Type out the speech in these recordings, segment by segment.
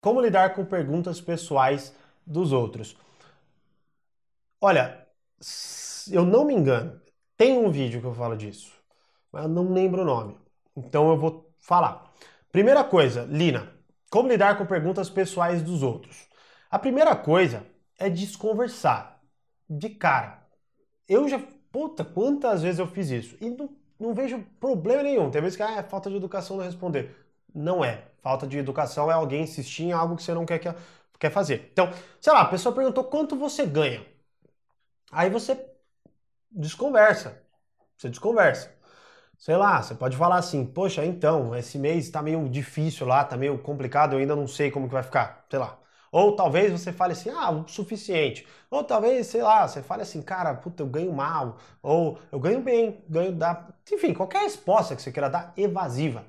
Como lidar com perguntas pessoais dos outros? Olha, eu não me engano, tem um vídeo que eu falo disso, mas eu não lembro o nome. Então eu vou falar. Primeira coisa, Lina, como lidar com perguntas pessoais dos outros? A primeira coisa é desconversar de cara. Eu já, puta, quantas vezes eu fiz isso? E não, não vejo problema nenhum. Tem vezes que ah, é falta de educação não responder. Não é. Falta de educação é alguém insistir em algo que você não quer, que, quer fazer. Então, sei lá, a pessoa perguntou quanto você ganha. Aí você desconversa. Você desconversa. Sei lá, você pode falar assim, poxa, então, esse mês tá meio difícil lá, tá meio complicado, eu ainda não sei como que vai ficar. Sei lá. Ou talvez você fale assim, ah, o suficiente. Ou talvez, sei lá, você fale assim, cara, puta, eu ganho mal. Ou eu ganho bem, ganho da. Enfim, qualquer resposta que você queira dar evasiva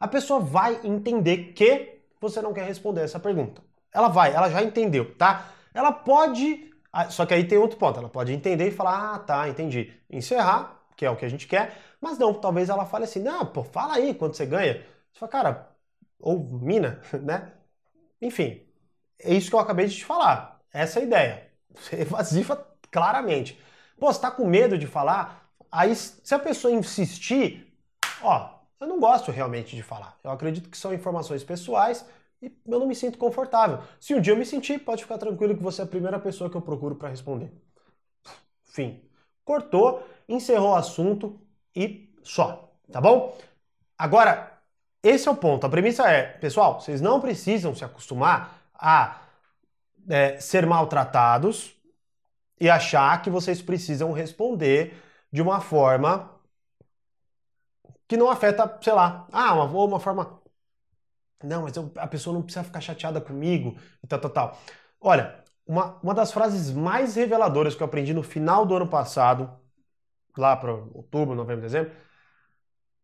a pessoa vai entender que você não quer responder essa pergunta. Ela vai, ela já entendeu, tá? Ela pode. Ah, só que aí tem outro ponto, ela pode entender e falar, ah, tá, entendi. Encerrar, que é o que a gente quer, mas não, talvez ela fale assim, não, pô, fala aí quanto você ganha. Você fala, cara, ou mina, né? Enfim, é isso que eu acabei de te falar. Essa é a ideia. Evasiva claramente. Pô, você tá com medo de falar? Aí, se a pessoa insistir, ó, eu não gosto realmente de falar. Eu acredito que são informações pessoais e eu não me sinto confortável. Se um dia eu me sentir, pode ficar tranquilo que você é a primeira pessoa que eu procuro para responder. Fim. Cortou, encerrou o assunto e só, tá bom? Agora, esse é o ponto. A premissa é, pessoal, vocês não precisam se acostumar a é, ser maltratados e achar que vocês precisam responder de uma forma que não afeta, sei lá, ah, uma, uma forma. Não, mas eu, a pessoa não precisa ficar chateada comigo e tal, tal, tal. Olha, uma, uma das frases mais reveladoras que eu aprendi no final do ano passado, lá para outubro, novembro, dezembro,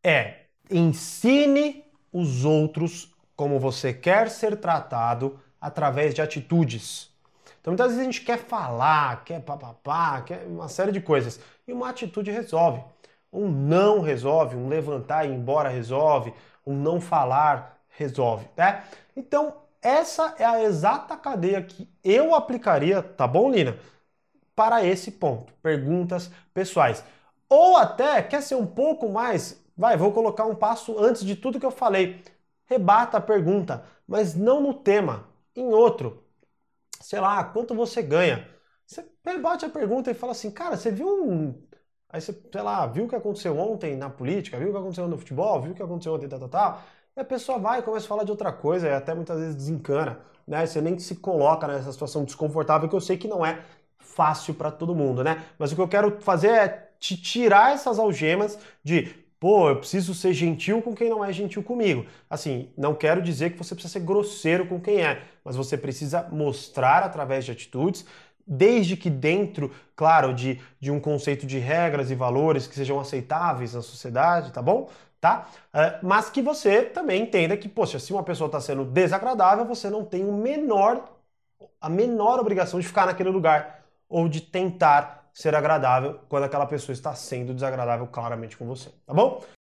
é ensine os outros como você quer ser tratado através de atitudes. Então muitas vezes a gente quer falar, quer papapá, quer uma série de coisas. E uma atitude resolve. Um não resolve, um levantar e ir embora resolve, um não falar resolve, né? Então, essa é a exata cadeia que eu aplicaria, tá bom, Lina? Para esse ponto, perguntas pessoais. Ou até quer ser um pouco mais, vai, vou colocar um passo antes de tudo que eu falei. Rebata a pergunta, mas não no tema, em outro. Sei lá, quanto você ganha? Você rebate a pergunta e fala assim, cara, você viu um Aí você, sei lá, viu o que aconteceu ontem na política, viu o que aconteceu no futebol, viu o que aconteceu ontem, tal, tal, tal. E a pessoa vai e começa a falar de outra coisa e até muitas vezes desencana, né? Você nem se coloca nessa situação desconfortável que eu sei que não é fácil para todo mundo, né? Mas o que eu quero fazer é te tirar essas algemas de pô, eu preciso ser gentil com quem não é gentil comigo. Assim, não quero dizer que você precisa ser grosseiro com quem é, mas você precisa mostrar através de atitudes desde que dentro, claro, de, de um conceito de regras e valores que sejam aceitáveis na sociedade, tá bom? Tá? Uh, mas que você também entenda que, poxa, se uma pessoa está sendo desagradável, você não tem o menor, a menor obrigação de ficar naquele lugar ou de tentar ser agradável quando aquela pessoa está sendo desagradável claramente com você, tá bom?